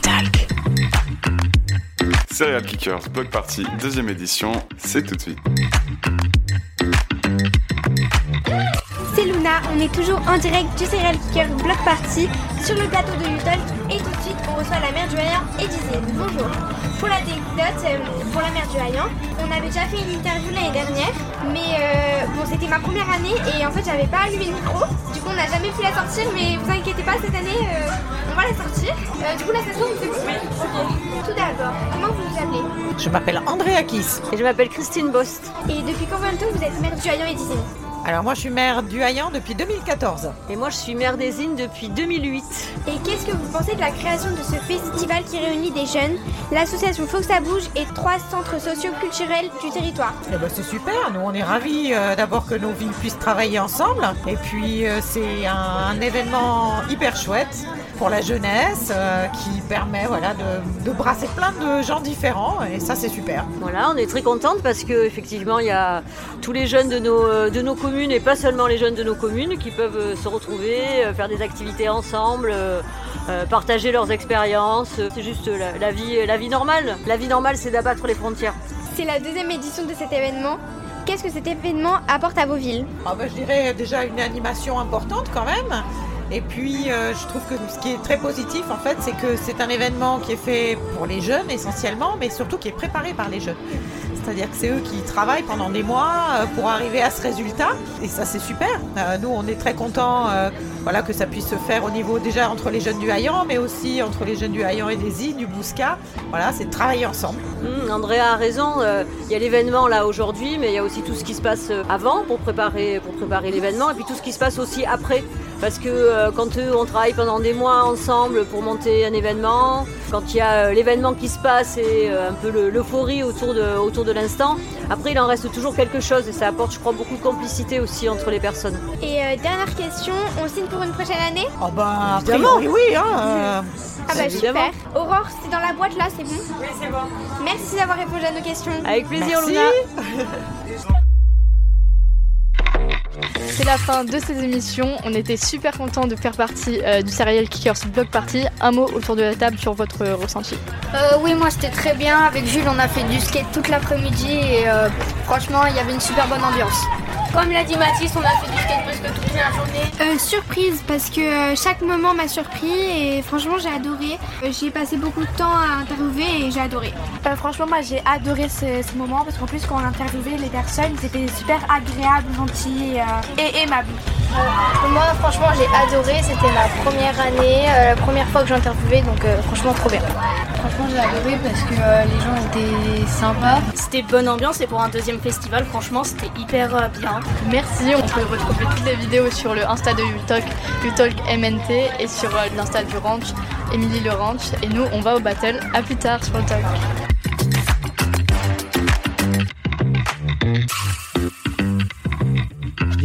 Talk. Serial Kickers Block Party, deuxième édition, c'est tout de suite. C'est Luna, on est toujours en direct du Serial Kicker Block Party sur le plateau de Utalk et tout de suite on reçoit la mère du Hayan et Disney. Bonjour. Pour la décote, euh, pour la mère du Hayan, on avait déjà fait une interview l'année dernière, mais euh, bon c'était ma première année et en fait j'avais pas allumé le micro, du coup on n'a jamais pu la sortir, mais vous inquiétez pas cette année euh, on va la sortir. Euh, du coup la station c'est bon. Tout d'abord, comment vous vous appelez? Je m'appelle Andrea Kiss. Et je m'appelle Christine Bost. Et depuis combien de temps vous êtes mère du Hayan et Disney Alors moi je suis maire du Hayan depuis 2014. Et moi, je suis maire des Innes depuis 2008. Et qu'est-ce que vous pensez de la création de ce festival qui réunit des jeunes, l'association Faut que ça bouge et trois centres socio-culturels du territoire Eh ben, c'est super, nous on est ravis euh, d'abord que nos villes puissent travailler ensemble. Et puis euh, c'est un, un événement hyper chouette pour la jeunesse euh, qui permet voilà, de, de brasser plein de gens différents et ça c'est super. Voilà, on est très contente parce que effectivement, il y a tous les jeunes de nos, euh, de nos communes et pas seulement les jeunes de nos communes qui peuvent euh, se retrouver, euh, faire des activités ensemble, euh, partager leurs expériences. C'est juste la, la vie, la vie normale. La vie normale, c'est d'abattre les frontières. C'est la deuxième édition de cet événement. Qu'est-ce que cet événement apporte à vos villes? Ah ben, je dirais déjà une animation importante quand même. Et puis, euh, je trouve que ce qui est très positif, en fait, c'est que c'est un événement qui est fait pour les jeunes essentiellement, mais surtout qui est préparé par les jeunes. C'est-à-dire que c'est eux qui travaillent pendant des mois euh, pour arriver à ce résultat. Et ça, c'est super. Euh, nous, on est très contents voilà, que ça puisse se faire au niveau déjà entre les jeunes du Hayan, mais aussi entre les jeunes du Hayan et des îles, du Bouscat. Voilà, c'est de travailler ensemble. Hum, Andrea a raison, il y a l'événement là aujourd'hui, mais il y a aussi tout ce qui se passe avant pour préparer, pour préparer l'événement, et puis tout ce qui se passe aussi après. Parce que euh, quand eux, on travaille pendant des mois ensemble pour monter un événement, quand il y a euh, l'événement qui se passe et euh, un peu le- l'euphorie autour de, autour de l'instant, après il en reste toujours quelque chose et ça apporte, je crois, beaucoup de complicité aussi entre les personnes. Et euh, dernière question, on signe pour une prochaine année? Oh ben, a Évidemment. priori, oui. Hein, euh, Ah bah Évidemment. super. Aurore, c'est dans la boîte là, c'est bon? Oui, c'est bon. Merci d'avoir répondu à nos questions. Avec plaisir, Merci. Luna. C'est la fin de cette émission. On était super contents de faire partie euh, du Serial Kickers Block Party. Un mot autour de la table sur votre euh, ressenti. Euh, oui, moi c'était très bien. Avec Jules, on a fait du skate toute l'après-midi et franchement, il y avait une super bonne ambiance. Comme l'a dit Mathis, on a fait du skate presque toute la journée. Euh, surprise parce que euh, chaque moment m'a surpris et franchement j'ai adoré. Euh, j'ai passé beaucoup de temps à interviewer et j'ai adoré. Euh, franchement, moi j'ai adoré ce, ce moment parce qu'en plus, quand on interviewait les personnes, ils étaient super agréables, gentils euh, et aimables. Moi, franchement, j'ai adoré. C'était ma première année, euh, la première fois que j'interviewais, donc euh, franchement, trop bien. Franchement, j'ai adoré parce que euh, les gens étaient sympas. C'était bonne ambiance et pour un deuxième festival, franchement, c'était hyper euh, bien. Merci. On peut retrouver toutes les vidéos sur le Insta de Utalk, Utalk MNT et sur euh, l'Insta du Ranch, Émilie le Ranch. Et nous, on va au battle. À plus tard sur le talk.